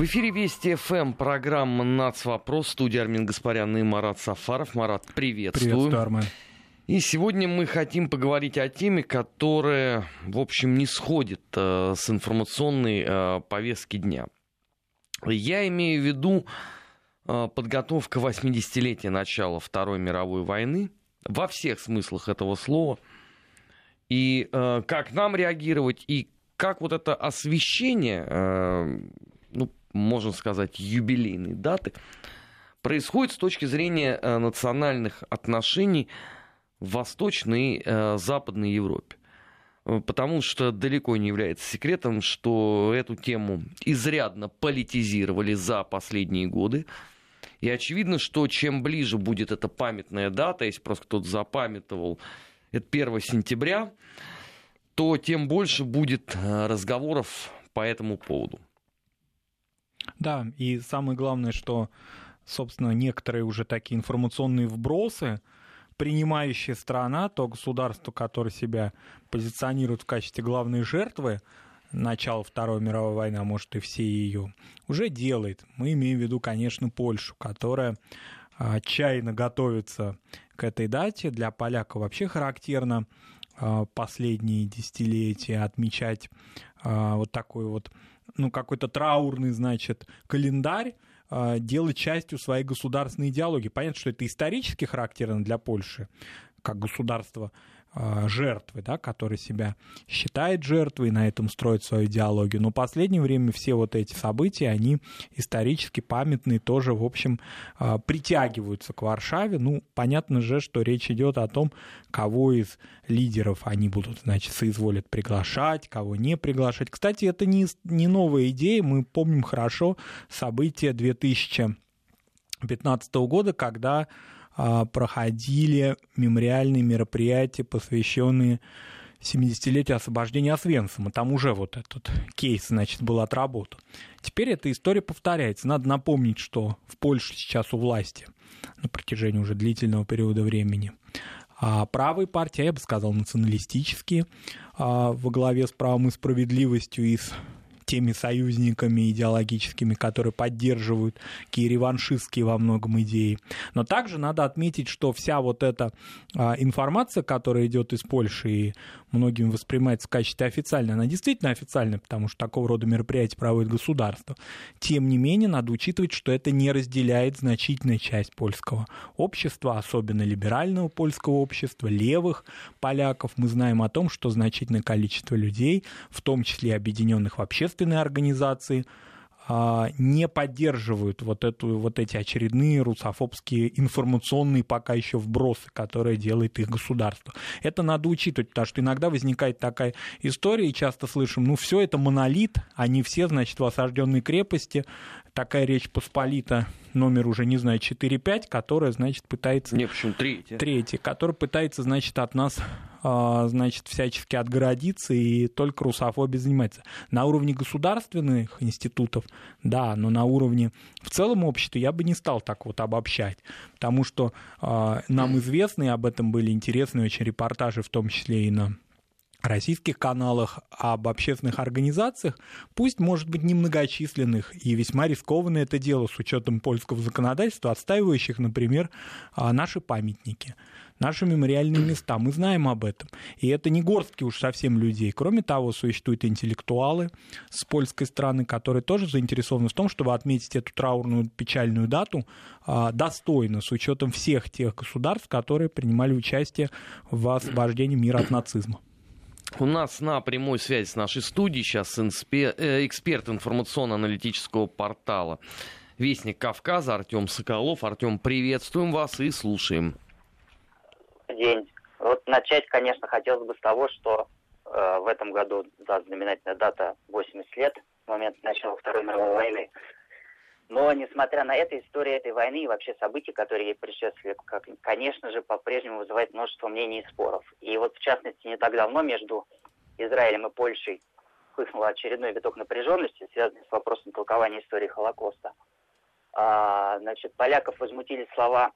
В эфире Вести ФМ, программа «Нацвопрос», студия Армин Гаспарян и Марат Сафаров. Марат, приветствую. Приветствую, Армен. И сегодня мы хотим поговорить о теме, которая, в общем, не сходит э, с информационной э, повестки дня. Я имею в виду э, подготовка 80-летия начала Второй мировой войны во всех смыслах этого слова. И э, как нам реагировать, и как вот это освещение, э, можно сказать, юбилейной даты, происходит с точки зрения э, национальных отношений в Восточной и э, Западной Европе. Э, потому что далеко не является секретом, что эту тему изрядно политизировали за последние годы. И очевидно, что чем ближе будет эта памятная дата, если просто кто-то запамятовал, это 1 сентября, то тем больше будет разговоров по этому поводу. Да, и самое главное, что, собственно, некоторые уже такие информационные вбросы, принимающая страна, то государство, которое себя позиционирует в качестве главной жертвы начала Второй мировой войны, а может и все ее, уже делает. Мы имеем в виду, конечно, Польшу, которая а, отчаянно готовится к этой дате. Для поляков вообще характерно последние десятилетия отмечать а, вот такой вот, ну, какой-то траурный, значит, календарь, а, делать частью своей государственной идеологии. Понятно, что это исторически характерно для Польши, как государство а, жертвы, да, который себя считает жертвой, на этом строит свою идеологию. Но в последнее время все вот эти события, они исторически памятные, тоже, в общем, а, притягиваются к Варшаве. Ну, понятно же, что речь идет о том, кого из лидеров они будут, значит, соизволят приглашать, кого не приглашать. Кстати, это не, не новая идея, мы помним хорошо события 2015 года, когда а, проходили мемориальные мероприятия, посвященные 70-летию освобождения Освенцима. Там уже вот этот кейс, значит, был отработан. Теперь эта история повторяется. Надо напомнить, что в Польше сейчас у власти на протяжении уже длительного периода времени а правые партии, я бы сказал, националистические, а, во главе с правом и справедливостью из теми союзниками идеологическими, которые поддерживают такие реваншистские во многом идеи. Но также надо отметить, что вся вот эта а, информация, которая идет из Польши и многими воспринимается в качестве официальной, она действительно официальная, потому что такого рода мероприятия проводит государство. Тем не менее, надо учитывать, что это не разделяет значительная часть польского общества, особенно либерального польского общества, левых поляков. Мы знаем о том, что значительное количество людей, в том числе объединенных в общественные организации, а, не поддерживают вот, эту, вот эти очередные русофобские информационные пока еще вбросы, которые делает их государство. Это надо учитывать, потому что иногда возникает такая история, и часто слышим, ну все это монолит, они все, значит, в осажденной крепости, такая речь Посполита, номер уже, не знаю, 4-5, которая, значит, пытается... Не, почему третья? Третья, которая пытается, значит, от нас, значит, всячески отгородиться и только русофобией занимается. На уровне государственных институтов, да, но на уровне в целом общества я бы не стал так вот обобщать, потому что э, нам известны, об этом были интересные очень репортажи, в том числе и на российских каналах об общественных организациях, пусть, может быть, немногочисленных и весьма рискованное это дело с учетом польского законодательства, отстаивающих, например, а, наши памятники, наши мемориальные места. Мы знаем об этом. И это не горстки уж совсем людей. Кроме того, существуют интеллектуалы с польской стороны, которые тоже заинтересованы в том, чтобы отметить эту траурную печальную дату а, достойно, с учетом всех тех государств, которые принимали участие в освобождении мира от нацизма. У нас на прямой связи с нашей студией сейчас. Э, эксперт информационно-аналитического портала Вестник Кавказа Артем Соколов. Артем, приветствуем вас и слушаем. День. Вот начать, конечно, хотелось бы с того, что э, в этом году, да, знаменательная дата 80 лет, момент начала Второй мировой войны. Но, несмотря на это, история этой войны и вообще события, которые ей предшествовали, как, конечно же, по-прежнему вызывает множество мнений и споров. И вот, в частности, не так давно между Израилем и Польшей вспыхнул очередной виток напряженности, связанный с вопросом толкования истории Холокоста. А, значит, поляков возмутили слова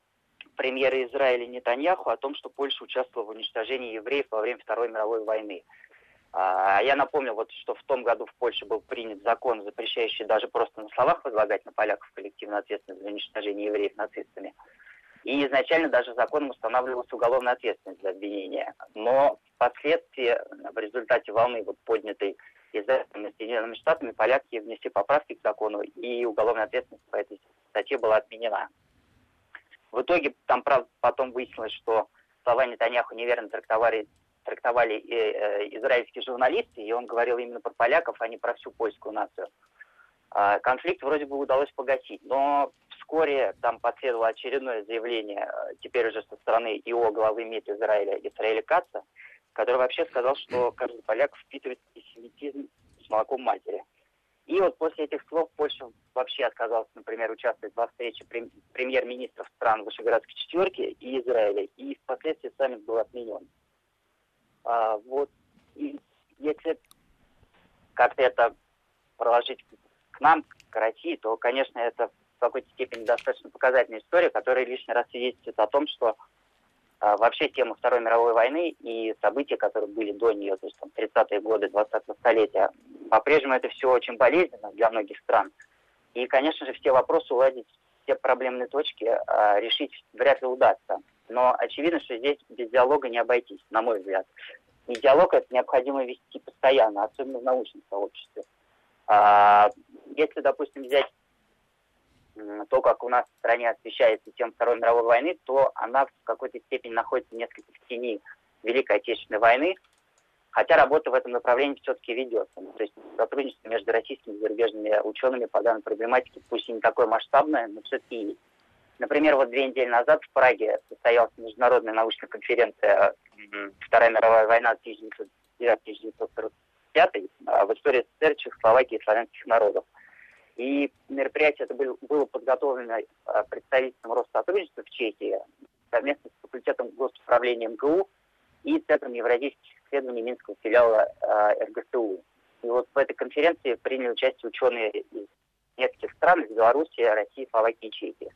премьера Израиля Нетаньяху о том, что Польша участвовала в уничтожении евреев во время Второй мировой войны. А я напомню, вот, что в том году в Польше был принят закон, запрещающий даже просто на словах возлагать на поляков коллективную ответственность за уничтожение евреев нацистами. И изначально даже законом устанавливалась уголовная ответственность за обвинение. Но впоследствии, в результате волны, вот поднятой Израилем и Соединенными Штатами, поляки внесли поправки к закону, и уголовная ответственность по этой статье была отменена. В итоге там, правда, потом выяснилось, что слова Нетаньяху неверно трактовали трактовали и, э, израильские журналисты, и он говорил именно про поляков, а не про всю польскую нацию. Э, конфликт вроде бы удалось погасить, но вскоре там последовало очередное заявление, э, теперь уже со стороны ИО главы МИД Израиля Исраэля Каца, который вообще сказал, что каждый поляк впитывает антисемитизм с молоком матери. И вот после этих слов Польша вообще отказалась, например, участвовать во встрече премьер-министров стран Вышеградской четверки и Израиля, и впоследствии саммит был отменен. А, вот, и если как-то это проложить к нам, к России, то, конечно, это в какой-то степени достаточно показательная история, которая лишний раз свидетельствует о том, что вообще тема Второй мировой войны и события, которые были до нее, то есть там 30-е годы 20-го столетия, по-прежнему это все очень болезненно для многих стран. И, конечно же, все вопросы уладить, все проблемные точки а, решить вряд ли удастся. Но очевидно, что здесь без диалога не обойтись, на мой взгляд. И диалог это необходимо вести постоянно, особенно в научном сообществе. А, если, допустим, взять то, как у нас в стране освещается тема Второй мировой войны, то она в какой-то степени находится несколько в тени Великой Отечественной войны, хотя работа в этом направлении все-таки ведется. Ну, то есть сотрудничество между российскими и зарубежными учеными по данной проблематике, пусть и не такое масштабное, но все-таки есть. Например, вот две недели назад в Праге состоялась международная научная конференция «Вторая мировая война 1909-1945» а, в истории СССР, Чехословакии и славянских народов. И мероприятие это было подготовлено а, представительством Россотрудничества в Чехии совместно с факультетом госуправления МГУ и Центром евразийских исследований Минского филиала э, РГСУ. И вот в этой конференции приняли участие ученые из нескольких стран, из Беларуси, России, Словакии и Чехии.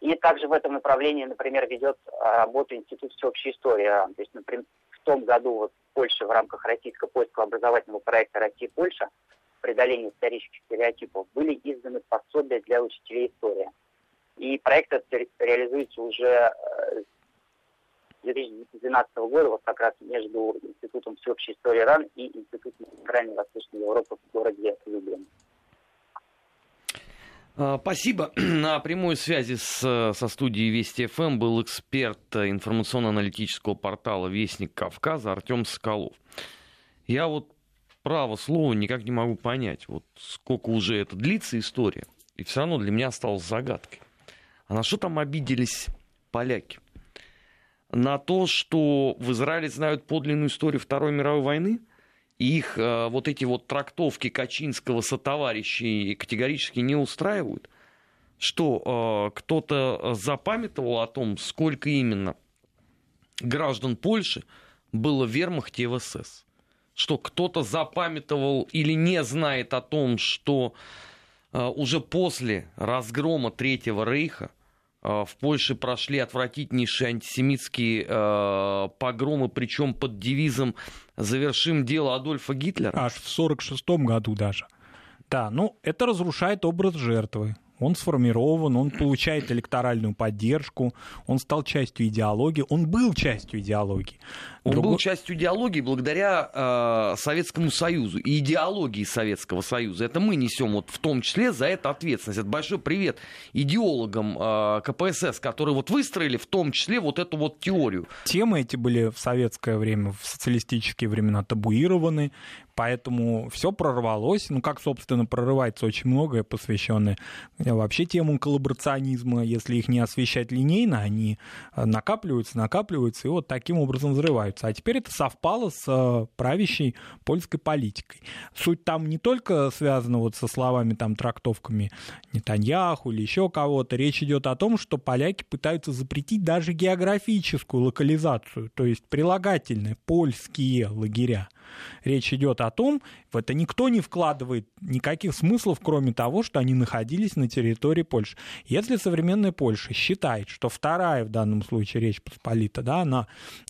И также в этом направлении, например, ведет а, работу Институт всеобщей истории. То есть, например, в том году вот в Польше в рамках российско-польского образовательного проекта «Россия-Польша» преодоления исторических стереотипов были изданы пособия для учителей истории. И проект этот реализуется уже э, с 2012 года, вот как раз между Институтом всеобщей истории РАН и Институтом Центральной и Восточной Европы в городе Люблин. А, спасибо. На прямой связи с, со студией Вести ФМ был эксперт информационно-аналитического портала Вестник Кавказа Артем Соколов. Я вот право слова никак не могу понять, вот сколько уже это длится история, и все равно для меня осталось загадкой. А на что там обиделись поляки? На то, что в Израиле знают подлинную историю Второй мировой войны – их э, вот эти вот трактовки Качинского сотоварищей категорически не устраивают? Что э, кто-то запамятовал о том, сколько именно граждан Польши было в вермахте и в СС? Что кто-то запамятовал или не знает о том, что э, уже после разгрома Третьего Рейха Э, в Польше прошли отвратительнейшие антисемитские э, погромы, причем под девизом «Завершим дело Адольфа Гитлера». Аж в 1946 году даже. Да, ну это разрушает образ жертвы он сформирован, он получает электоральную поддержку, он стал частью идеологии, он был частью идеологии. Он Другой... был частью идеологии благодаря э, Советскому Союзу и идеологии Советского Союза. Это мы несем вот в том числе за это ответственность. Это большой привет идеологам э, КПСС, которые вот выстроили в том числе вот эту вот теорию. Темы эти были в советское время, в социалистические времена табуированы, Поэтому все прорвалось. Ну, как, собственно, прорывается очень многое, посвященное э, вообще тему коллаборационизма. Если их не освещать линейно, они э, накапливаются, накапливаются и вот таким образом взрываются. А теперь это совпало с э, правящей польской политикой. Суть там не только связана вот со словами, там, трактовками Нетаньяху или еще кого-то. Речь идет о том, что поляки пытаются запретить даже географическую локализацию, то есть прилагательные польские лагеря. Речь идет о том, в это никто не вкладывает никаких смыслов, кроме того, что они находились на территории Польши. Если современная Польша считает, что вторая в данном случае Речь Посполита, да, она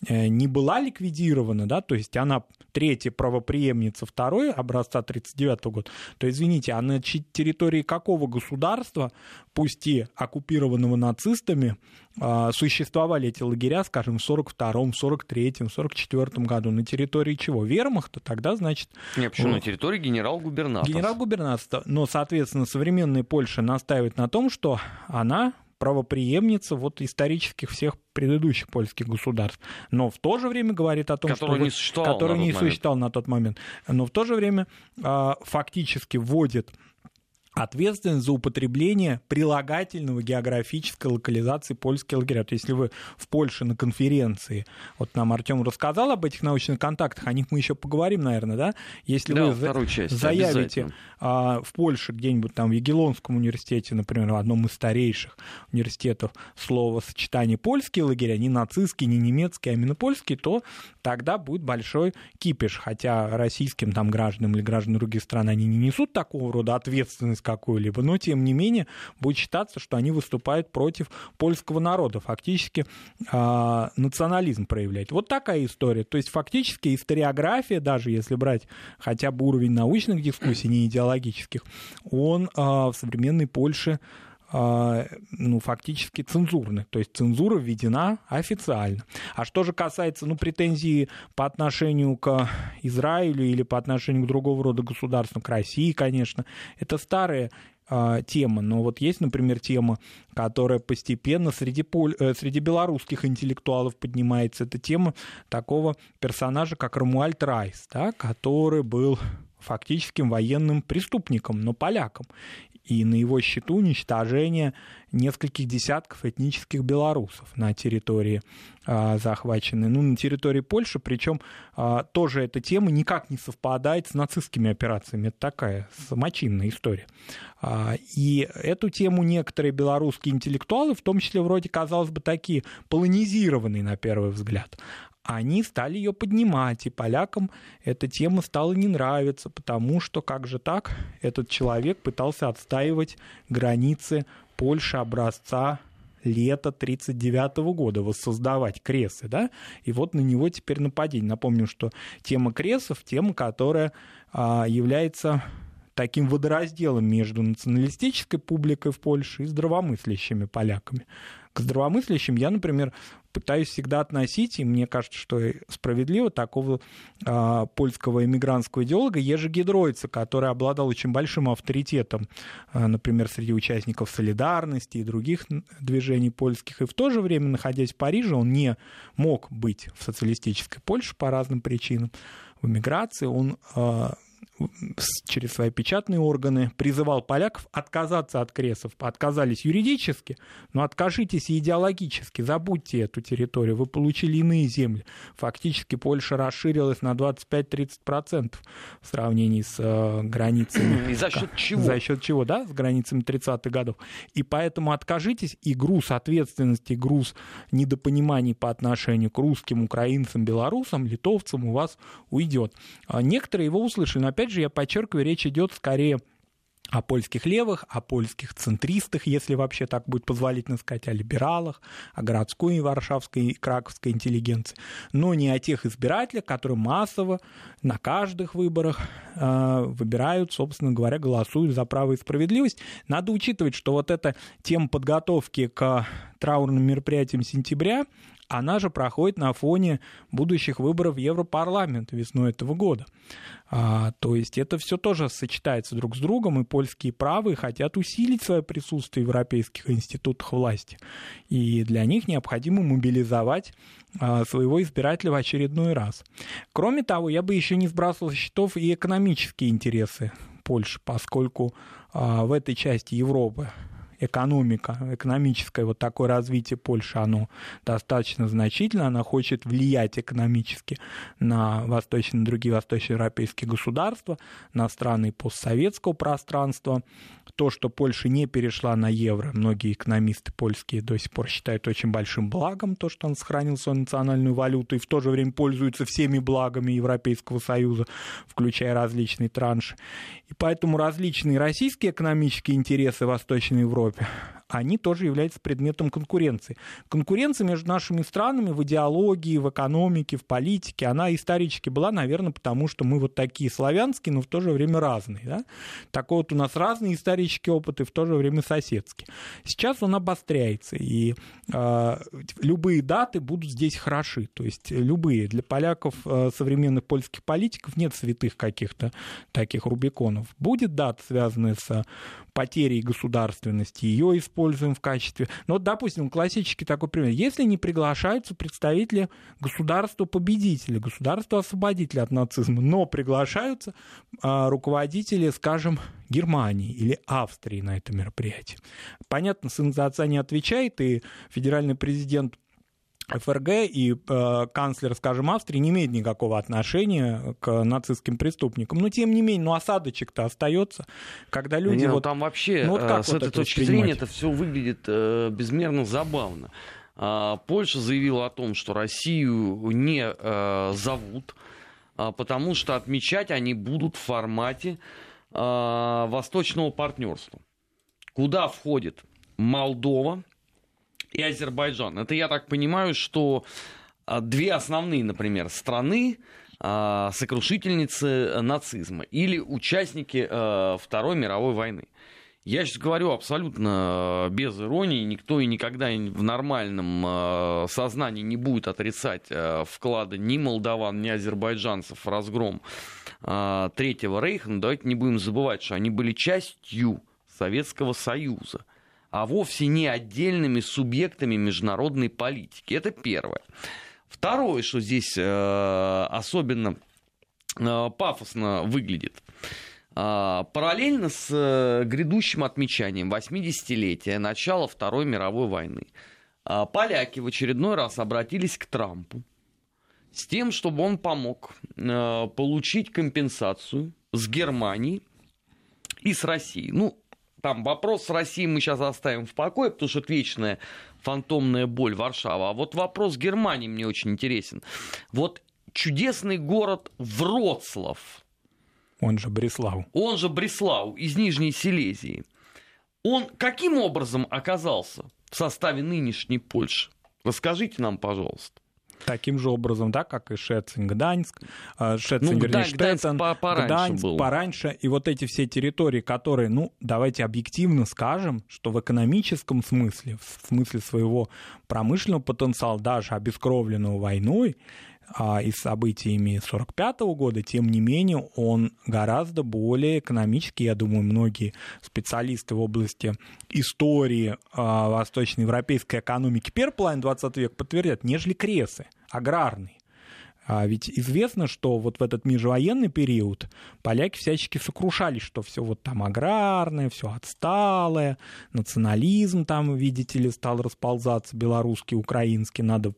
э, не была ликвидирована, да, то есть она третья правоприемница второй образца 1939 года, то, извините, а на территории какого государства, пусть и оккупированного нацистами, а, существовали эти лагеря, скажем, в 42-м, 43-м, 44-м году. На территории чего? Вермахта? Тогда, значит... Нет, почему? На территории генерал-губернаторства. Генерал-губернаторства. Но, соответственно, современная Польша настаивает на том, что она правоприемница вот исторических всех предыдущих польских государств. Но в то же время говорит о том, который что... Не существовал который не существовал на тот момент. Но в то же время э, фактически вводит ответственность за употребление прилагательного географической локализации польских лагеря. То есть, если вы в Польше на конференции, вот нам Артем рассказал об этих научных контактах, о них мы еще поговорим, наверное, да? Если да, вы часть, заявите а, в Польше где-нибудь там в Егелонском университете, например, в одном из старейших университетов, слово сочетание польские лагеря, не нацистские, не немецкие, а именно польские, то тогда будет большой кипиш. Хотя российским там гражданам или гражданам других стран они не несут такого рода ответственность, какую-либо, но тем не менее будет считаться, что они выступают против польского народа, фактически э, национализм проявляет. Вот такая история. То есть фактически историография, даже если брать хотя бы уровень научных дискуссий, не идеологических, он э, в современной Польше ну, фактически цензурных. То есть цензура введена официально. А что же касается ну, претензий по отношению к Израилю или по отношению к другого рода государствам, к России, конечно, это старая тема. Но вот есть, например, тема, которая постепенно среди, поль... Э, среди белорусских интеллектуалов поднимается. Это тема такого персонажа, как Рамуальд Райс, да, который был фактическим военным преступником, но поляком и на его счету уничтожение нескольких десятков этнических белорусов на территории а, захваченной, ну, на территории Польши, причем а, тоже эта тема никак не совпадает с нацистскими операциями. Это такая самочинная история. А, и эту тему некоторые белорусские интеллектуалы, в том числе вроде, казалось бы, такие полонизированные на первый взгляд, они стали ее поднимать, и полякам эта тема стала не нравиться, потому что как же так, этот человек пытался отстаивать границы Польши образца лета 1939 года, воссоздавать кресы, да, и вот на него теперь нападение. Напомню, что тема кресов, тема, которая а, является таким водоразделом между националистической публикой в Польше и здравомыслящими поляками. К здравомыслящим я, например, пытаюсь всегда относить, и мне кажется, что справедливо, такого э, польского иммигрантского идеолога Ежи Гидройца, который обладал очень большим авторитетом, э, например, среди участников «Солидарности» и других движений польских. И в то же время, находясь в Париже, он не мог быть в социалистической Польше по разным причинам. В эмиграции он э, через свои печатные органы призывал поляков отказаться от кресов. Отказались юридически, но откажитесь идеологически, забудьте эту территорию, вы получили иные земли. Фактически Польша расширилась на 25-30% в сравнении с э, границами. И за счет чего? За счет чего, да, с границами 30-х годов. И поэтому откажитесь, и груз ответственности, груз недопониманий по отношению к русским, украинцам, белорусам, литовцам у вас уйдет. А некоторые его услышали, но опять опять же, я подчеркиваю, речь идет скорее о польских левых, о польских центристах, если вообще так будет позволительно сказать, о либералах, о городской и варшавской и краковской интеллигенции, но не о тех избирателях, которые массово на каждых выборах э, выбирают, собственно говоря, голосуют за право и справедливость. Надо учитывать, что вот эта тема подготовки к траурным мероприятиям сентября, она же проходит на фоне будущих выборов в Европарламент весной этого года. А, то есть это все тоже сочетается друг с другом, и польские правые хотят усилить свое присутствие в европейских институтах власти. И для них необходимо мобилизовать а, своего избирателя в очередной раз. Кроме того, я бы еще не сбрасывал счетов и экономические интересы Польши, поскольку а, в этой части Европы экономика, экономическое вот такое развитие Польши, оно достаточно значительно, она хочет влиять экономически на восточные, другие восточноевропейские государства, на страны постсоветского пространства. То, что Польша не перешла на евро, многие экономисты польские до сих пор считают очень большим благом, то, что он сохранил свою национальную валюту и в то же время пользуется всеми благами Европейского Союза, включая различные транши. И поэтому различные российские экономические интересы Восточной Европе, они тоже являются предметом конкуренции. Конкуренция между нашими странами в идеологии, в экономике, в политике, она исторически была, наверное, потому что мы вот такие славянские, но в то же время разные. Да? Такой вот у нас разные исторические опыты, в то же время соседские. Сейчас он обостряется, и э, любые даты будут здесь хороши. То есть любые. Для поляков, э, современных польских политиков, нет святых каких-то таких рубиконов. Будет дата, связанная с потерей государственности, ее используем в качестве... Ну, вот, допустим, классический такой пример. Если не приглашаются представители государства-победителя, государства-освободителя от нацизма, но приглашаются а, руководители, скажем, Германии или Австрии на это мероприятие. Понятно, сын за отца не отвечает, и федеральный президент ФРГ и э, канцлер, скажем, Австрии не имеет никакого отношения к нацистским преступникам. Но тем не менее, ну осадочек-то остается, когда люди... Не, ну, вот, там вообще, ну, вот как с вот этой точки зрения, это все выглядит э, безмерно забавно. Э, Польша заявила о том, что Россию не э, зовут, э, потому что отмечать они будут в формате э, восточного партнерства, куда входит Молдова, и Азербайджан. Это я так понимаю, что а, две основные, например, страны, а, сокрушительницы нацизма или участники а, Второй мировой войны. Я сейчас говорю абсолютно без иронии, никто и никогда в нормальном сознании не будет отрицать вклада ни молдаван, ни азербайджанцев в разгром Третьего Рейха, но давайте не будем забывать, что они были частью Советского Союза а вовсе не отдельными субъектами международной политики. Это первое. Второе, что здесь э, особенно э, пафосно выглядит. Э, параллельно с э, грядущим отмечанием 80-летия начала Второй мировой войны, э, поляки в очередной раз обратились к Трампу с тем, чтобы он помог получить компенсацию с Германией и с Россией. Ну, там вопрос с Россией мы сейчас оставим в покое, потому что это вечная фантомная боль Варшава. А вот вопрос Германии мне очень интересен. Вот чудесный город Вроцлав. Он же Бреслау. Он же Бреслау из Нижней Силезии. Он каким образом оказался в составе нынешней Польши? Расскажите нам, пожалуйста таким же образом, да, как и Шецинг, Гданьск, э, Шецинг, ну, вернее, Штеттен, Гданьск был. пораньше, и вот эти все территории, которые, ну, давайте объективно скажем, что в экономическом смысле, в смысле своего промышленного потенциала, даже обескровленного войной, а, и событиями 1945 года, тем не менее, он гораздо более экономический. Я думаю, многие специалисты в области истории а, восточноевропейской экономики первой половины 20 века подтвердят, нежели Кресы, аграрный. А ведь известно, что вот в этот межвоенный период поляки всячески сокрушались, что все вот там аграрное, все отсталое, национализм там, видите ли, стал расползаться, белорусский, украинский, надо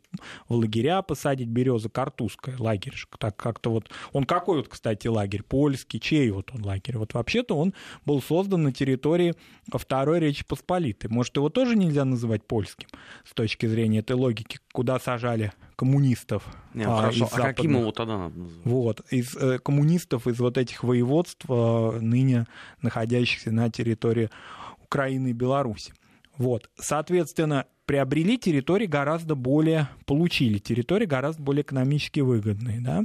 в лагеря посадить, береза картузская, лагерь, так как-то вот, он какой вот, кстати, лагерь, польский, чей вот он лагерь? Вот вообще-то он был создан на территории Второй Речи Посполитой. Может, его тоже нельзя называть польским с точки зрения этой логики, куда сажали коммунистов. Не, а, хорошо, из а каким его тогда надо называть? Вот, из э, коммунистов из вот этих воеводств, э, ныне находящихся на территории Украины и Беларуси. Вот, соответственно, приобрели территории гораздо более, получили территории гораздо более экономически выгодные, да,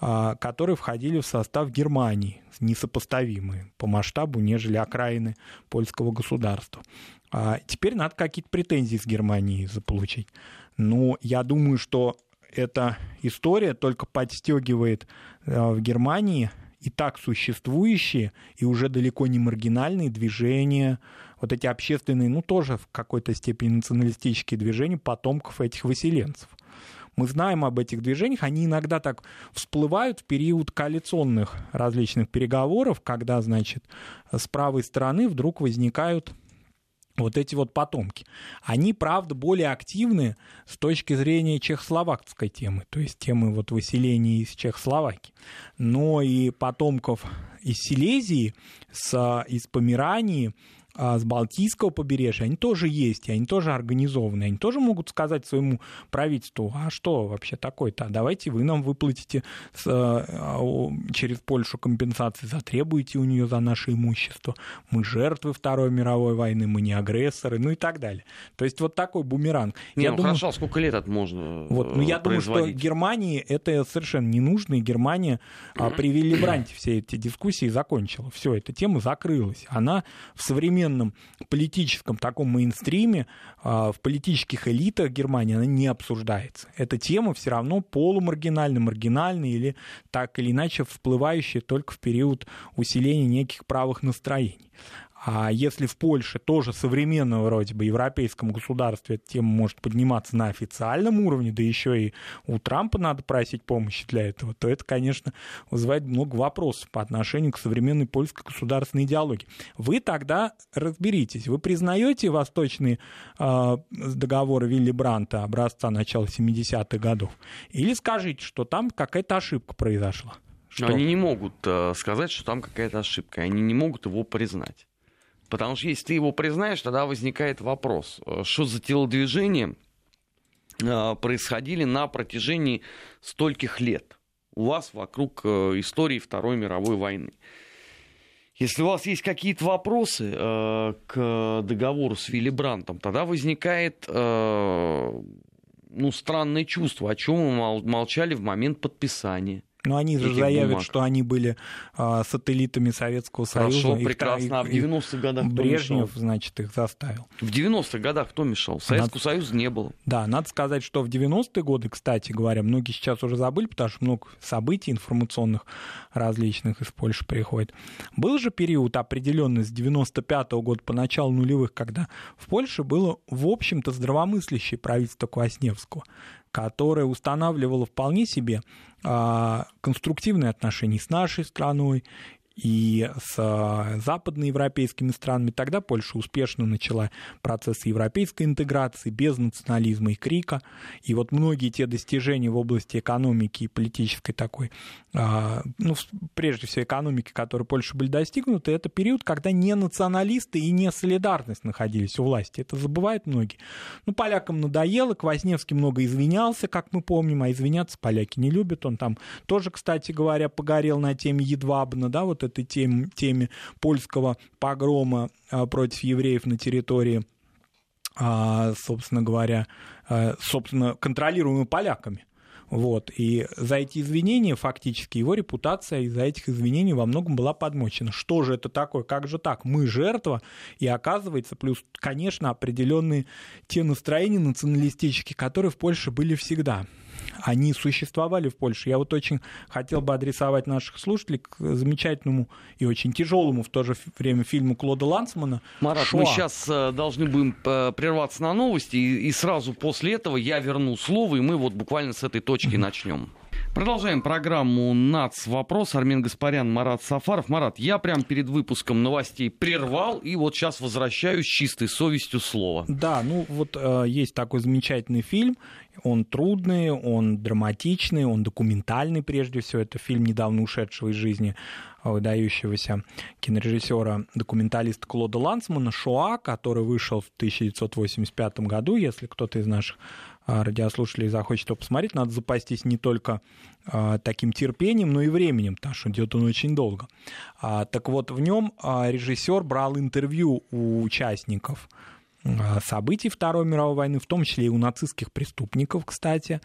а, которые входили в состав Германии, несопоставимые по масштабу, нежели окраины польского государства. А теперь надо какие-то претензии с Германией заполучить. Но я думаю, что эта история только подстегивает э, в Германии и так существующие и уже далеко не маргинальные движения, вот эти общественные, ну тоже в какой-то степени националистические движения потомков этих выселенцев. Мы знаем об этих движениях, они иногда так всплывают в период коалиционных различных переговоров, когда, значит, с правой стороны вдруг возникают вот эти вот потомки. Они, правда, более активны с точки зрения чехословакской темы, то есть темы вот выселения из Чехословакии. Но и потомков из Силезии, с, из Померании, а, с Балтийского побережья, они тоже есть, и они тоже организованы. Они тоже могут сказать своему правительству, а что вообще такое-то? Давайте вы нам выплатите с, а, через Польшу компенсации, затребуете у нее за наше имущество. Мы жертвы Второй мировой войны, мы не агрессоры, ну и так далее. То есть вот такой бумеранг. Не, я ну думаю, хорошо, сколько лет это можно Вот, ну я думаю, что Германии это совершенно не нужно, и Германия а, при Вилли Бранте все эти дискуссии закончила. Все, эта тема закрылась. Она в современном современном политическом таком мейнстриме, а, в политических элитах Германии она не обсуждается. Эта тема все равно полумаргинальна, маргинальна или так или иначе всплывающая только в период усиления неких правых настроений. А если в Польше тоже современного вроде бы европейском государстве эта тема может подниматься на официальном уровне, да еще и у Трампа надо просить помощи для этого, то это, конечно, вызывает много вопросов по отношению к современной польской государственной идеологии. Вы тогда разберитесь, вы признаете восточные э, договоры Вилли Бранта образца начала 70-х годов, или скажите, что там какая-то ошибка произошла? Что? Они не могут э, сказать, что там какая-то ошибка. Они не могут его признать. Потому что если ты его признаешь, тогда возникает вопрос, э, что за телодвижения э, происходили на протяжении стольких лет у вас вокруг э, истории Второй мировой войны. Если у вас есть какие-то вопросы к договору с Вилли Брантом, тогда возникает ну, странное чувство, о чем мы молчали в момент подписания. Но они же заявят, бумаг. что они были а, сателлитами Советского Союза. Хорошо, прекрасно. а в 90-х годах Брежнев, значит, их заставил. В 90-х годах кто мешал? Советского надо... Союза не было. Да, надо сказать, что в 90-е годы, кстати говоря, многие сейчас уже забыли, потому что много событий информационных различных из Польши приходит. Был же период определенный с 95 -го года по началу нулевых, когда в Польше было, в общем-то, здравомыслящее правительство Квасневского которая устанавливала вполне себе а, конструктивные отношения с нашей страной и с а, западноевропейскими странами. Тогда Польша успешно начала процесс европейской интеграции без национализма и крика. И вот многие те достижения в области экономики и политической такой, а, ну, прежде всего экономики, которые Польше были достигнуты, это период, когда не националисты и не солидарность находились у власти. Это забывают многие. Ну, полякам надоело, Квасневский много извинялся, как мы помним, а извиняться поляки не любят. Он там тоже, кстати говоря, погорел на теме Едвабна, да, вот этой теме, теме польского погрома а, против евреев на территории, а, собственно говоря, а, собственно, контролируемой поляками. Вот. И за эти извинения фактически его репутация из-за этих извинений во многом была подмочена. Что же это такое? Как же так? Мы жертва, и оказывается, плюс, конечно, определенные те настроения националистические, которые в Польше были всегда они существовали в Польше. Я вот очень хотел бы адресовать наших слушателей к замечательному и очень тяжелому в то же время фильму Клода Лансмана. Марат, Шоа. мы сейчас э, должны будем э, прерваться на новости, и, и сразу после этого я верну слово, и мы вот буквально с этой точки начнем. Продолжаем программу «НАЦ. Вопрос». Армин Гаспарян, Марат Сафаров. Марат, я прям перед выпуском новостей прервал, и вот сейчас возвращаюсь чистой совестью слова. Да, ну вот э, есть такой замечательный фильм. Он трудный, он драматичный, он документальный прежде всего. Это фильм недавно ушедшего из жизни выдающегося кинорежиссера, документалиста Клода Лансмана «Шоа», который вышел в 1985 году, если кто-то из наших радиослушателей захочет его посмотреть, надо запастись не только а, таким терпением, но и временем, потому что идет он очень долго. А, так вот, в нем режиссер брал интервью у участников событий Второй мировой войны, в том числе и у нацистских преступников, кстати,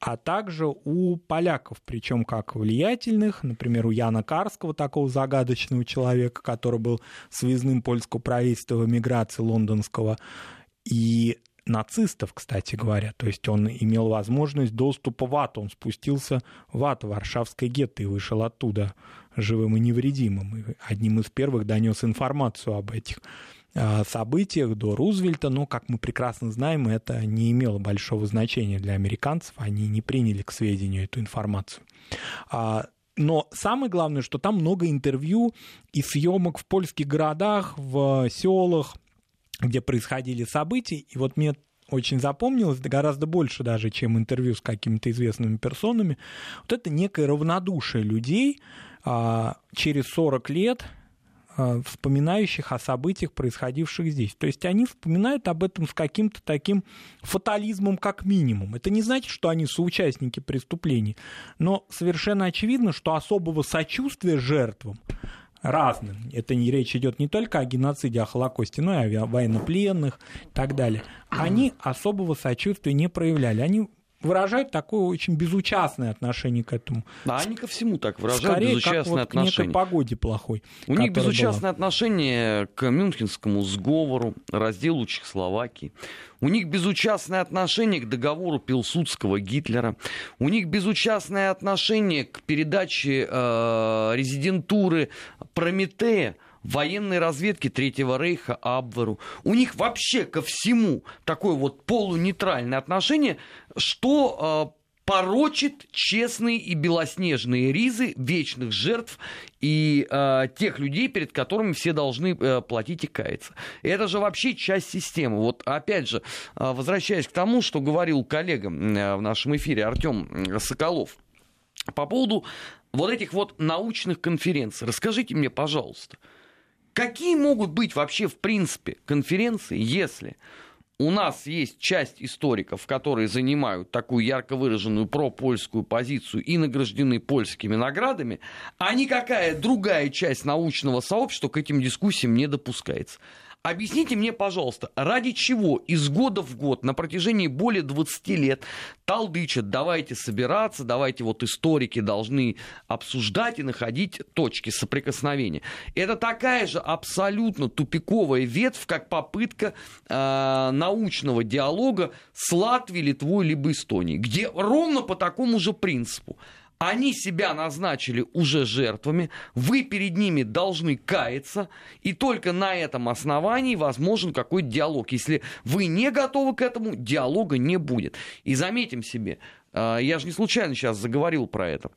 а также у поляков, причем как влиятельных, например, у Яна Карского, такого загадочного человека, который был связным польского правительства в эмиграции лондонского, и нацистов, кстати говоря. То есть он имел возможность доступа в ад. Он спустился в ад, в гетто, и вышел оттуда живым и невредимым. И одним из первых донес информацию об этих а, событиях до Рузвельта, но, как мы прекрасно знаем, это не имело большого значения для американцев, они не приняли к сведению эту информацию. А, но самое главное, что там много интервью и съемок в польских городах, в селах, где происходили события. И вот мне очень запомнилось, да гораздо больше даже, чем интервью с какими-то известными персонами, вот это некое равнодушие людей а, через 40 лет а, вспоминающих о событиях, происходивших здесь. То есть они вспоминают об этом с каким-то таким фатализмом как минимум. Это не значит, что они соучастники преступлений, но совершенно очевидно, что особого сочувствия жертвам разным. Это не речь идет не только о геноциде, о Холокосте, но и о военнопленных и так далее. Они особого сочувствия не проявляли. Они выражают такое очень безучастное отношение к этому. А они ко всему так выражают Скорее, безучастное как вот отношение. к некой погоде плохой. У них безучастное была. отношение к Мюнхенскому сговору, разделу Чехословакии. У них безучастное отношение к договору Пилсудского Гитлера. У них безучастное отношение к передаче э, резидентуры Прометея военной разведки Третьего Рейха Абверу. У них вообще ко всему такое вот полунейтральное отношение, что э, порочит честные и белоснежные ризы вечных жертв и э, тех людей, перед которыми все должны э, платить и каяться. Это же вообще часть системы. Вот опять же, э, возвращаясь к тому, что говорил коллега э, в нашем эфире Артем Соколов, по поводу вот этих вот научных конференций. Расскажите мне, пожалуйста, какие могут быть вообще в принципе конференции, если у нас есть часть историков, которые занимают такую ярко выраженную пропольскую позицию и награждены польскими наградами, а никакая другая часть научного сообщества к этим дискуссиям не допускается. Объясните мне, пожалуйста, ради чего из года в год на протяжении более 20 лет толдычат, давайте собираться, давайте вот историки должны обсуждать и находить точки соприкосновения. Это такая же абсолютно тупиковая ветвь, как попытка э, научного диалога с Латвией, Литвой либо Эстонией, где ровно по такому же принципу они себя назначили уже жертвами, вы перед ними должны каяться, и только на этом основании возможен какой-то диалог. Если вы не готовы к этому, диалога не будет. И заметим себе, э, я же не случайно сейчас заговорил про это.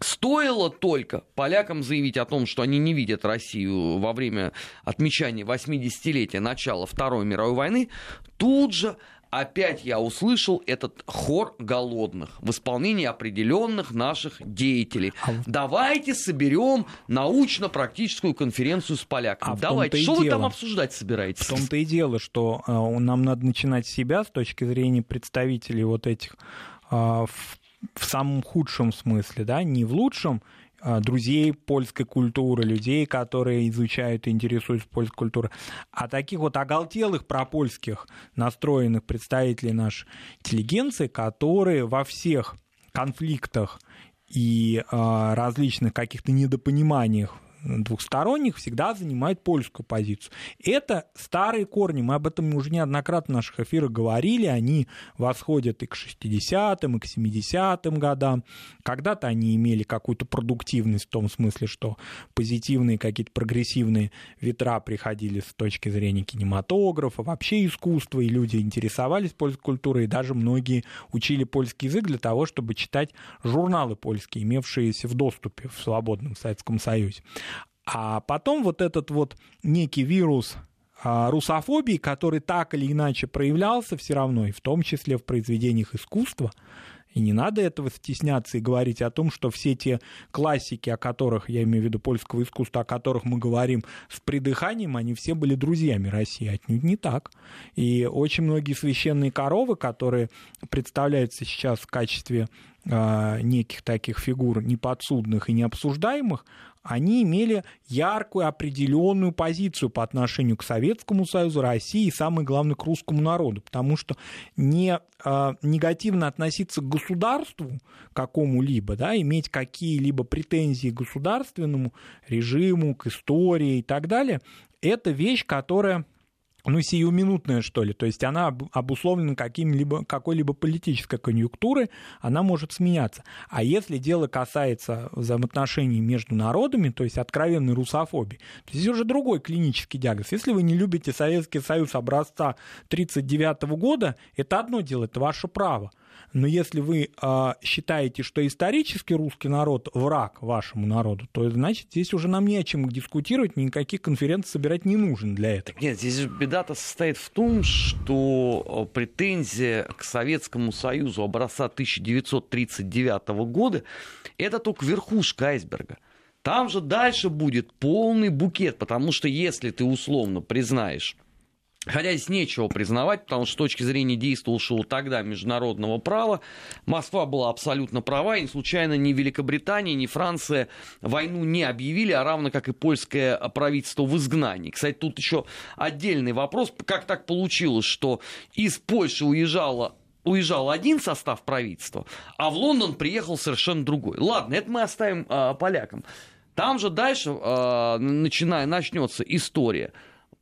Стоило только полякам заявить о том, что они не видят Россию во время отмечания 80-летия начала Второй мировой войны, тут же опять я услышал этот хор голодных в исполнении определенных наших деятелей. А Давайте соберем научно-практическую конференцию с поляками. А Давайте. Что вы там обсуждать собираетесь? В том-то и дело, что э, нам надо начинать с себя с точки зрения представителей вот этих э, в, самом худшем смысле, да, не в лучшем, друзей польской культуры, людей, которые изучают и интересуются польской культурой, а таких вот оголтелых пропольских настроенных представителей нашей интеллигенции, которые во всех конфликтах и э, различных каких-то недопониманиях двухсторонних всегда занимает польскую позицию. Это старые корни, мы об этом уже неоднократно в наших эфирах говорили, они восходят и к 60-м, и к 70-м годам. Когда-то они имели какую-то продуктивность в том смысле, что позитивные какие-то прогрессивные ветра приходили с точки зрения кинематографа, вообще искусства, и люди интересовались польской культурой, и даже многие учили польский язык для того, чтобы читать журналы польские, имевшиеся в доступе в свободном Советском Союзе. А потом вот этот вот некий вирус а, русофобии, который так или иначе проявлялся все равно, и в том числе в произведениях искусства, и не надо этого стесняться и говорить о том, что все те классики, о которых, я имею в виду польского искусства, о которых мы говорим с придыханием, они все были друзьями России. Отнюдь не так. И очень многие священные коровы, которые представляются сейчас в качестве неких таких фигур неподсудных и необсуждаемых, они имели яркую определенную позицию по отношению к Советскому Союзу, России и, самое главное, к русскому народу, потому что не э, негативно относиться к государству какому-либо, да, иметь какие-либо претензии к государственному режиму, к истории и так далее, это вещь, которая ну, сиюминутная, что ли, то есть она обусловлена каким-либо, какой-либо политической конъюнктурой, она может сменяться. А если дело касается взаимоотношений между народами, то есть откровенной русофобии, то здесь уже другой клинический диагноз. Если вы не любите Советский Союз образца 1939 года, это одно дело, это ваше право. Но если вы э, считаете, что исторически русский народ враг вашему народу, то значит здесь уже нам не о чем дискутировать, никаких конференций собирать не нужен для этого. Нет, здесь беда-то состоит в том, что претензия к Советскому Союзу образца 1939 года это только верхушка айсберга. Там же дальше будет полный букет, потому что если ты условно признаешь Хотя здесь нечего признавать, потому что с точки зрения действовавшего тогда международного права Москва была абсолютно права, и случайно ни Великобритания, ни Франция войну не объявили, а равно как и польское правительство в изгнании. Кстати, тут еще отдельный вопрос, как так получилось, что из Польши уезжало уезжал один состав правительства, а в Лондон приехал совершенно другой. Ладно, это мы оставим э, полякам. Там же дальше э, начиная, начнется история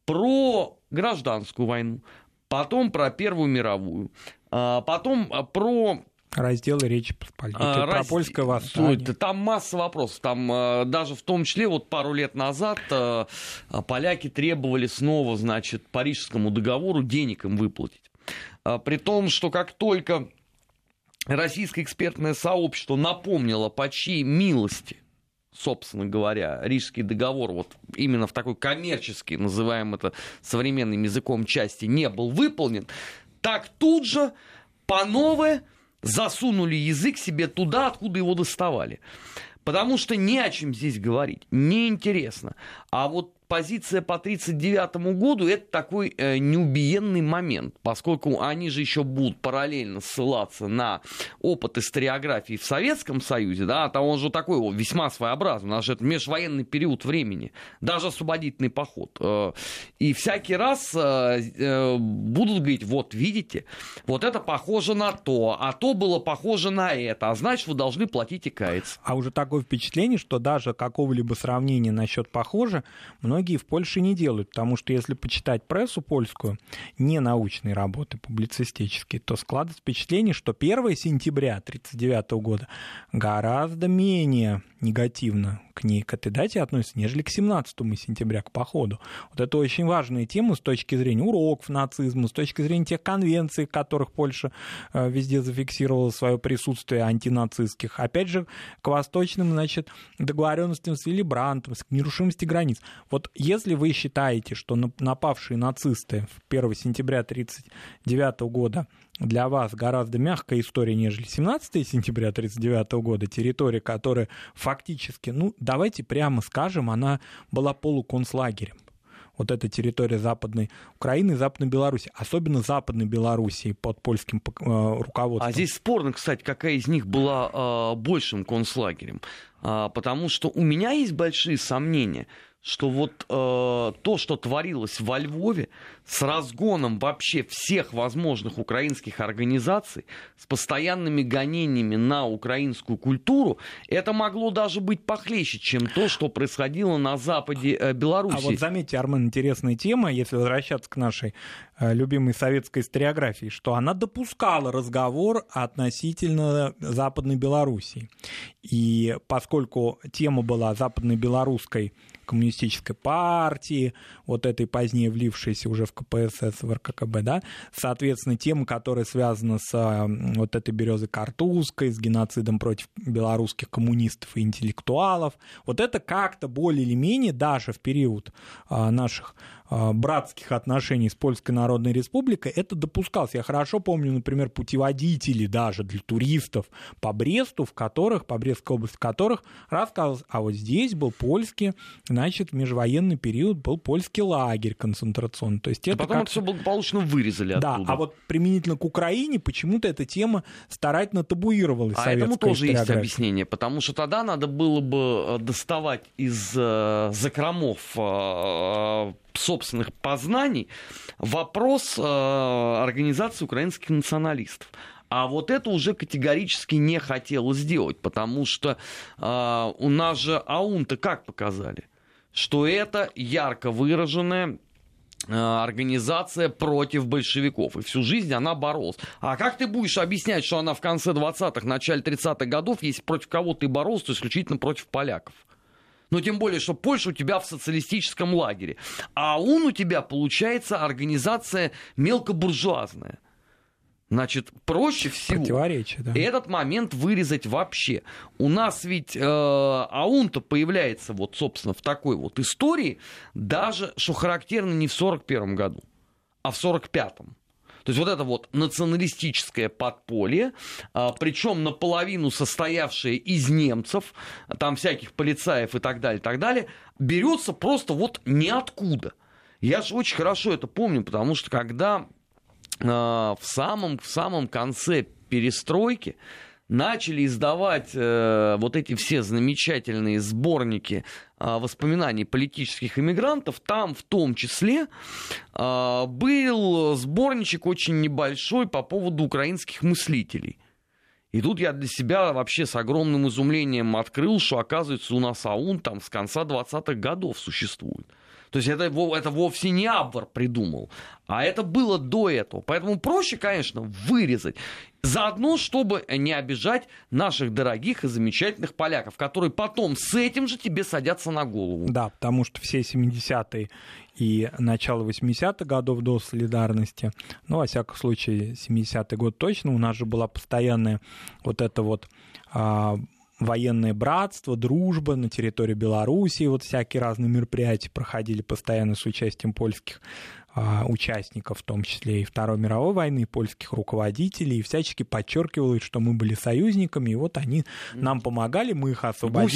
про гражданскую войну, потом про Первую мировую, а, потом а, про Разделы Речи Посполитой, а, про раз... польское восстание. Там масса вопросов. Там даже в том числе вот пару лет назад поляки требовали снова, значит, Парижскому договору денег им выплатить. При том, что как только российское экспертное сообщество напомнило, по чьей милости собственно говоря, Рижский договор вот именно в такой коммерческий, называем это современным языком части, не был выполнен, так тут же по новое засунули язык себе туда, откуда его доставали. Потому что не о чем здесь говорить, неинтересно. А вот позиция по 1939 году это такой э, неубиенный момент, поскольку они же еще будут параллельно ссылаться на опыт историографии в Советском Союзе, да, там он же такой вот, весьма своеобразный, у нас же это межвоенный период времени, даже освободительный поход. Э, и всякий раз э, э, будут говорить, вот видите, вот это похоже на то, а то было похоже на это, а значит вы должны платить и каяться. А уже такое впечатление, что даже какого-либо сравнения насчет похоже, многие многие в Польше не делают, потому что если почитать прессу польскую, не научные работы, публицистические, то складывается впечатление, что 1 сентября 1939 года гораздо менее негативно к ней, к этой дате относится, нежели к 17 сентября, к походу. Вот это очень важная тема с точки зрения уроков нацизма, с точки зрения тех конвенций, в которых Польша э, везде зафиксировала свое присутствие антинацистских. Опять же, к восточным, значит, договоренностям с Вилли Брандтом, к нерушимости границ. Вот если вы считаете, что напавшие нацисты 1 сентября 1939 года для вас гораздо мягкая история, нежели 17 сентября 1939 года, территория, которая фактически, ну, давайте прямо скажем, она была полуконцлагерем вот эта территория Западной Украины и Западной Беларуси, особенно Западной Белоруссии под польским э, руководством. А здесь спорно, кстати, какая из них была э, большим концлагерем, э, потому что у меня есть большие сомнения, что вот э, то, что творилось во Львове, с разгоном вообще всех возможных украинских организаций, с постоянными гонениями на украинскую культуру, это могло даже быть похлеще, чем то, что происходило на западе э, Беларуси. А вот заметьте, Армен, интересная тема, если возвращаться к нашей э, любимой советской историографии, что она допускала разговор относительно Западной Белоруссии. И поскольку тема была западно-белорусской коммунистической партии, вот этой позднее влившейся уже в КПСС, в РККБ, да, соответственно, тема, которая связана с вот этой березой Картузской, с геноцидом против белорусских коммунистов и интеллектуалов, вот это как-то более или менее даже в период а, наших братских отношений с Польской Народной Республикой, это допускалось. Я хорошо помню, например, путеводители даже для туристов по Бресту, в которых, по Брестской области, в которых рассказывалось, а вот здесь был польский, значит, в межвоенный период был польский лагерь концентрационный. То есть это а потом это все благополучно вырезали Да, оттуда. а вот применительно к Украине почему-то эта тема старательно табуировалась. А этому тоже есть объяснение, потому что тогда надо было бы э, доставать из э, закромов э, собственных познаний вопрос э, организации украинских националистов. А вот это уже категорически не хотелось сделать, потому что э, у нас же АУН-то как показали? Что это ярко выраженная э, организация против большевиков. И всю жизнь она боролась. А как ты будешь объяснять, что она в конце 20-х, начале 30-х годов, если против кого ты боролся, то исключительно против поляков? Но тем более, что Польша у тебя в социалистическом лагере. А ОУН у тебя, получается, организация мелкобуржуазная. Значит, проще всего да. этот момент вырезать вообще. У нас ведь э, Аунта появляется вот, собственно, в такой вот истории, даже, что характерно, не в 41 году, а в 45-м. То есть вот это вот националистическое подполье, а, причем наполовину состоявшее из немцев, там всяких полицаев и так далее, и так далее, берется просто вот ниоткуда. Я же очень хорошо это помню, потому что когда а, в самом, в самом конце перестройки начали издавать э, вот эти все замечательные сборники э, воспоминаний политических иммигрантов, там в том числе э, был сборничек очень небольшой по поводу украинских мыслителей. И тут я для себя вообще с огромным изумлением открыл, что, оказывается, у нас АУН там с конца 20-х годов существует. То есть это, это вовсе не Абвар придумал, а это было до этого. Поэтому проще, конечно, вырезать. Заодно, чтобы не обижать наших дорогих и замечательных поляков, которые потом с этим же тебе садятся на голову. Да, потому что все 70-е и начало 80-х годов до солидарности, ну, во всяком случае, 70-й год точно, у нас же была постоянная вот эта вот а, военное братство, дружба на территории Белоруссии, вот всякие разные мероприятия проходили постоянно с участием польских а, участников, в том числе и Второй мировой войны, польских руководителей, и всячески подчеркивают, что мы были союзниками, и вот они нам помогали, мы их освободили.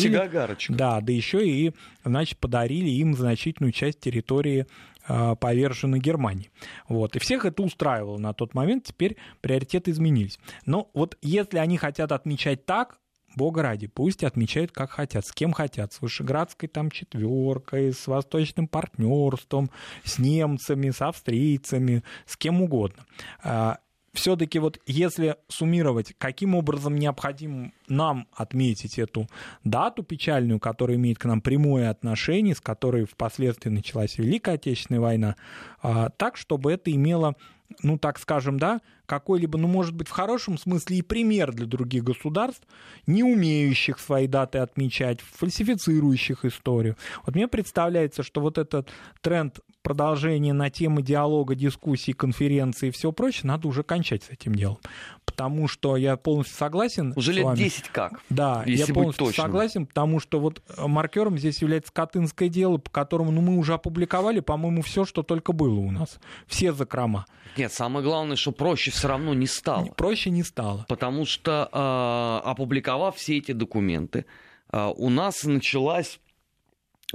Да, да еще и, значит, подарили им значительную часть территории а, поверженной Германии. Вот. И всех это устраивало на тот момент, теперь приоритеты изменились. Но вот если они хотят отмечать так, Бога ради, пусть отмечают как хотят, с кем хотят, с Вышеградской там четверкой, с восточным партнерством, с немцами, с австрийцами, с кем угодно. А, Все-таки вот если суммировать, каким образом необходимо нам отметить эту дату печальную, которая имеет к нам прямое отношение, с которой впоследствии началась Великая Отечественная война, а, так, чтобы это имело ну, так скажем, да, какой-либо, ну, может быть, в хорошем смысле и пример для других государств, не умеющих свои даты отмечать, фальсифицирующих историю. Вот мне представляется, что вот этот тренд продолжения на темы диалога, дискуссий, конференции и все прочее, надо уже кончать с этим делом. Потому что я полностью согласен Уже лет 10 как, Да, я полностью точным. согласен, потому что вот маркером здесь является Катынское дело, по которому ну, мы уже опубликовали, по-моему, все, что только было у нас. Все закрома. Нет, самое главное, что проще все равно не стало. Проще не стало. Потому что, э, опубликовав все эти документы, э, у нас началась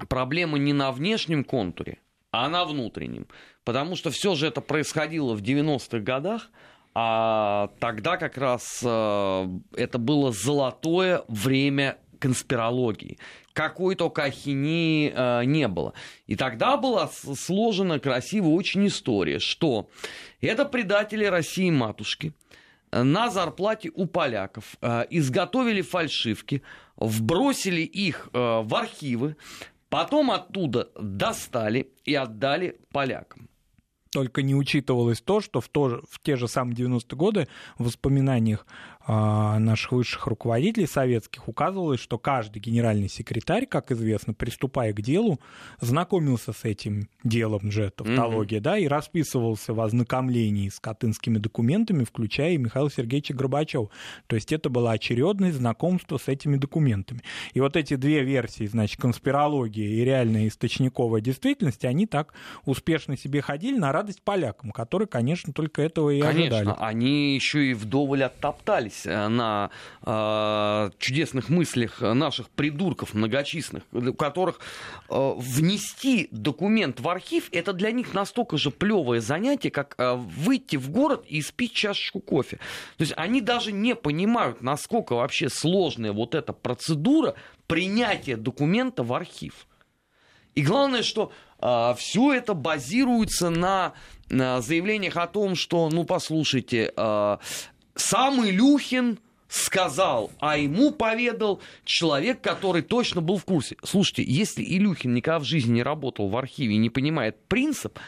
проблема не на внешнем контуре, а на внутреннем. Потому что все же это происходило в 90-х годах, а тогда как раз э, это было золотое время конспирологии. Какой только ахинеи э, не было. И тогда была сложена красивая очень история, что это предатели России матушки на зарплате у поляков э, изготовили фальшивки, вбросили их э, в архивы, потом оттуда достали и отдали полякам. Только не учитывалось то, что в, то, в те же самые 90-е годы в воспоминаниях наших высших руководителей советских указывалось, что каждый генеральный секретарь, как известно, приступая к делу, знакомился с этим делом же, тавтология, mm-hmm. да, и расписывался в ознакомлении с катынскими документами, включая и Михаила Сергеевича Горбачева. То есть это было очередное знакомство с этими документами. И вот эти две версии, значит, конспирология и реальная источниковая действительность, они так успешно себе ходили на радость полякам, которые, конечно, только этого и конечно, ожидали. они еще и вдоволь оттоптались опирались э, на э, чудесных мыслях наших придурков многочисленных, у которых э, внести документ в архив это для них настолько же плевое занятие, как э, выйти в город и спить чашечку кофе. То есть они даже не понимают, насколько вообще сложная вот эта процедура принятия документа в архив. И главное, что э, все это базируется на, на заявлениях о том, что, ну, послушайте, э, сам Илюхин сказал, а ему поведал человек, который точно был в курсе. Слушайте, если Илюхин никогда в жизни не работал в архиве и не понимает принцип,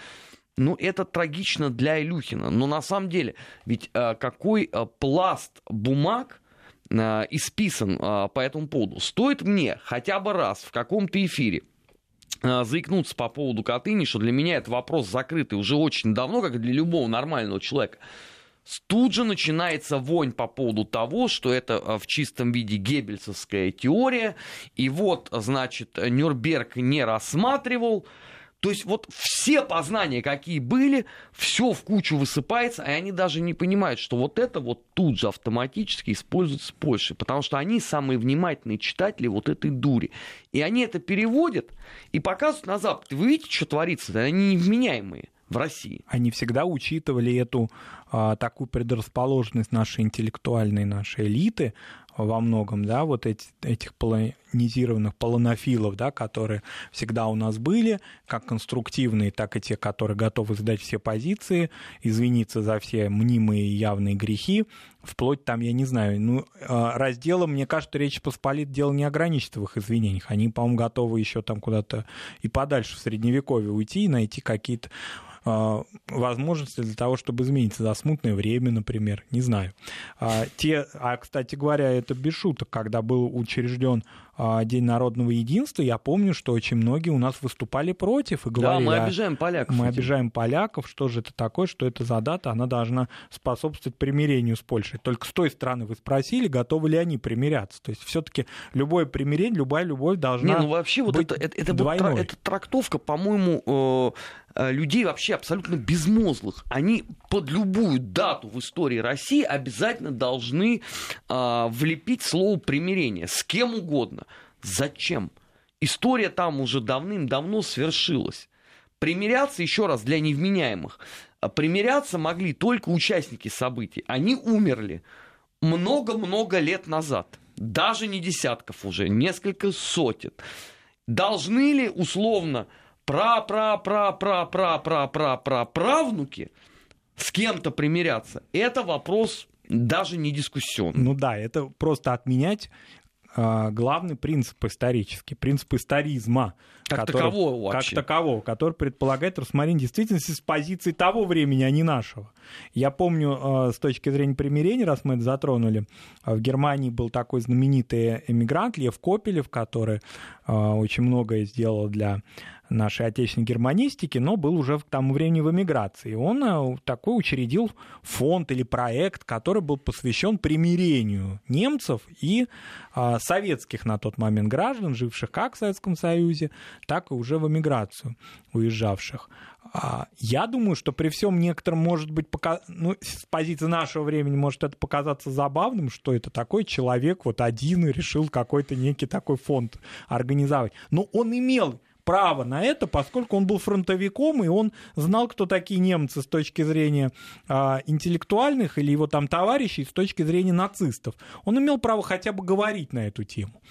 ну, это трагично для Илюхина. Но на самом деле, ведь а, какой а, пласт бумаг а, исписан по этому поводу? Стоит мне хотя бы раз в каком-то эфире заикнуться по поводу Катыни, что для меня это вопрос закрытый уже очень давно, как и для любого нормального человека. Тут же начинается вонь по поводу того, что это а, в чистом виде геббельсовская теория, и вот, значит, Нюрнберг не рассматривал, то есть вот все познания, какие были, все в кучу высыпается, и они даже не понимают, что вот это вот тут же автоматически используется в Польше, потому что они самые внимательные читатели вот этой дури. И они это переводят и показывают на Запад. Вы видите, что творится? Они невменяемые в России. Они всегда учитывали эту а, такую предрасположенность нашей интеллектуальной, нашей элиты во многом, да, вот эти, этих полонизированных полонофилов, да, которые всегда у нас были, как конструктивные, так и те, которые готовы сдать все позиции, извиниться за все мнимые явные грехи, вплоть там, я не знаю, ну, а, разделом, мне кажется, Речь Посполит дело не ограничится в их извинениях. Они, по-моему, готовы еще там куда-то и подальше в Средневековье уйти и найти какие-то а, возможности для того, чтобы измениться за смутное время, например, не знаю. А, те, а, кстати говоря, это без шуток, когда был учрежден а, День народного единства, я помню, что очень многие у нас выступали против и говорили... Да, мы обижаем поляков. Мы обижаем поляков, что же это такое, что это за дата, она должна способствовать примирению с Польшей. Только с той стороны вы спросили, готовы ли они примиряться. То есть все таки любое примирение, любая любовь должна Не, ну вообще вот это, это, это, вот, эта трактовка, по-моему, э, э, людей вообще абсолютно безмозглых. Они под любую дату в истории России обязательно должны э, влепить слово примирение с кем угодно. Зачем? История там уже давным-давно свершилась. Примиряться, еще раз, для невменяемых, а примиряться могли только участники событий. Они умерли много-много лет назад. Даже не десятков уже, несколько сотен. Должны ли условно пра-пра-пра-пра-пра-пра-пра-правнуки с кем-то примиряться? Это вопрос даже не дискуссионный. Ну да, это просто отменять главный принцип исторический, принцип историзма. Как который, такового вообще. Как такового, который предполагает рассмотрение действительности с позиции того времени, а не нашего. Я помню, а, с точки зрения примирения, раз мы это затронули, а, в Германии был такой знаменитый эмигрант Лев Копелев, который очень многое сделал для нашей отечественной германистики, но был уже к тому времени в эмиграции. Он э, такой учредил фонд или проект, который был посвящен примирению немцев и а, советских на тот момент граждан, живших как в Советском Союзе, так и уже в эмиграцию уезжавших. А, я думаю, что при всем некотором, может быть, пока... ну, с позиции нашего времени может это показаться забавным, что это такой человек вот один и решил какой-то некий такой фонд организовать. Но он имел право на это, поскольку он был фронтовиком, и он знал, кто такие немцы с точки зрения а, интеллектуальных или его там товарищей с точки зрения нацистов. Он имел право хотя бы говорить на эту тему.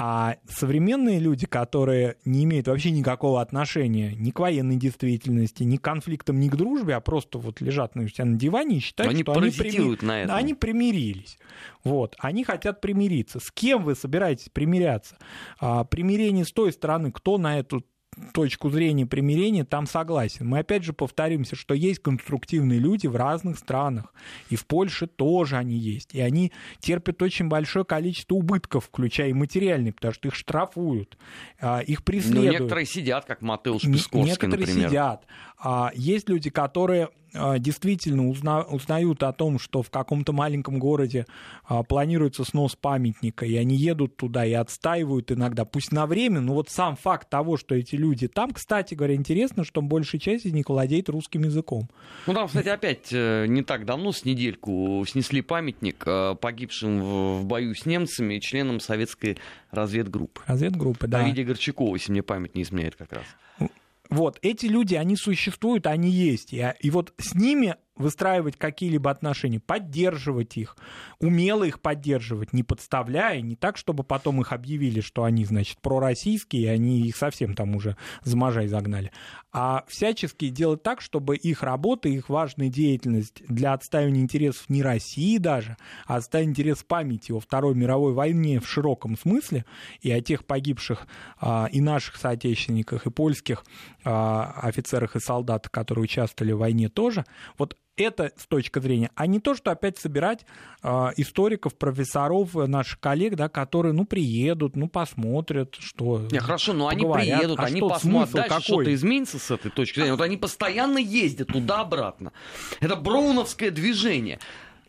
А современные люди, которые не имеют вообще никакого отношения ни к военной действительности, ни к конфликтам, ни к дружбе, а просто вот лежат на себя на диване и считают, они что они, прими... на этом. они примирились. Вот. Они хотят примириться. С кем вы собираетесь примиряться? А, примирение с той стороны, кто на эту точку зрения примирения там согласен. Мы опять же повторимся, что есть конструктивные люди в разных странах. И в Польше тоже они есть. И они терпят очень большое количество убытков, включая и материальные, потому что их штрафуют, а, их преследуют. Ну, некоторые сидят, как Матеуш Песковский, Некоторые например. сидят. А, есть люди, которые а, действительно узна, узнают о том, что в каком-то маленьком городе а, планируется снос памятника, и они едут туда и отстаивают иногда, пусть на время, но вот сам факт того, что эти люди там, кстати говоря, интересно, что большая часть из них владеет русским языком. Ну там, кстати, опять э, не так давно, с недельку, снесли памятник э, погибшим в бою с немцами членам советской разведгруппы. Разведгруппы, да. Давиде Горчакова, если мне память не изменяет как раз. Вот, эти люди, они существуют, они есть. И, и вот с ними выстраивать какие-либо отношения, поддерживать их, умело их поддерживать, не подставляя, не так, чтобы потом их объявили, что они, значит, пророссийские, и они их совсем там уже за можай загнали, а всячески делать так, чтобы их работа, их важная деятельность для отстаивания интересов не России даже, а отстаивания интересов памяти о Второй мировой войне в широком смысле и о тех погибших а, и наших соотечественниках, и польских а, офицерах и солдатах, которые участвовали в войне тоже, вот это с точки зрения, а не то, что опять собирать э, историков, профессоров, наших коллег, да, которые, ну, приедут, ну, посмотрят, что... Не, хорошо, но они приедут, а они что, посмотрят, дальше какой? что-то изменится с этой точки зрения. Вот они постоянно ездят туда-обратно. Это броуновское движение.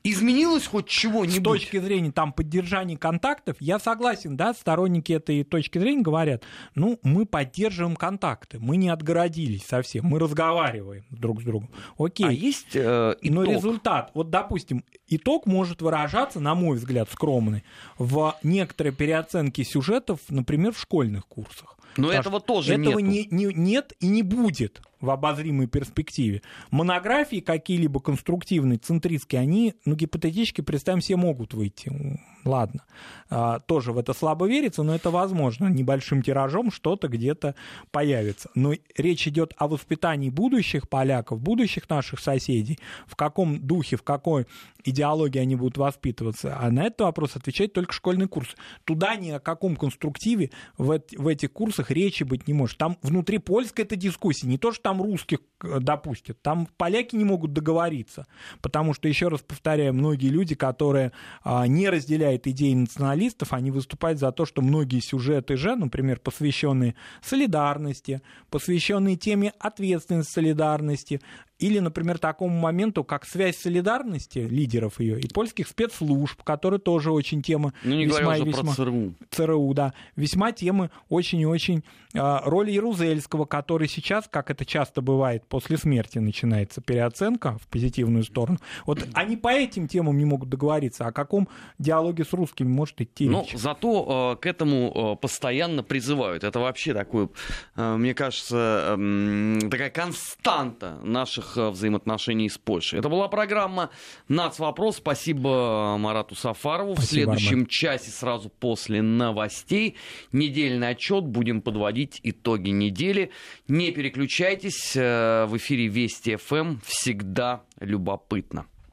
Изменилось хоть чего-нибудь? С точки зрения там поддержания контактов, я согласен, да, сторонники этой точки зрения говорят, ну, мы поддерживаем контакты, мы не отгородились совсем, мы разговариваем друг с другом. Окей. А есть э, итог? Но результат, вот, допустим, итог может выражаться, на мой взгляд, скромный, в некоторой переоценке сюжетов, например, в школьных курсах. Но этого тоже этого не, не, нет и не будет в обозримой перспективе. Монографии какие-либо конструктивные, центристские, они, ну, гипотетически, представим, все могут выйти. Ладно, а, тоже в это слабо верится, но это возможно. Небольшим тиражом что-то где-то появится. Но речь идет о воспитании будущих поляков, будущих наших соседей, в каком духе, в какой идеологии они будут воспитываться. А на этот вопрос отвечает только школьный курс. Туда ни о каком конструктиве в, в этих курсах речи быть не может. Там внутри польской это дискуссия, не то, что там русских э, допустят, там поляки не могут договориться. Потому что, еще раз повторяю, многие люди, которые а, не разделяют идеи националистов, они выступают за то, что многие сюжеты же, например, посвященные солидарности, посвященные теме ответственности солидарности, или, например, такому моменту, как связь солидарности лидеров ее и польских спецслужб, которые тоже очень тема ну, не весьма и весьма... Про ЦРУ. ЦРУ, да. Весьма темы очень и очень... Э, роль Ярузельского, который сейчас, как это часто бывает, после смерти начинается переоценка в позитивную сторону. Вот они по этим темам не могут договориться. О каком диалоге с русскими может идти Ну, зато э, к этому э, постоянно призывают. Это вообще такой, э, мне кажется, э, такая константа наших наших э, взаимоотношений с Польшей. Это была программа «Нацвопрос». Спасибо Марату Сафарову. Спасибо, В следующем Армен. часе, сразу после новостей, недельный отчет. Будем подводить итоги недели. Не переключайтесь. Э, в эфире Вести ФМ. Всегда любопытно.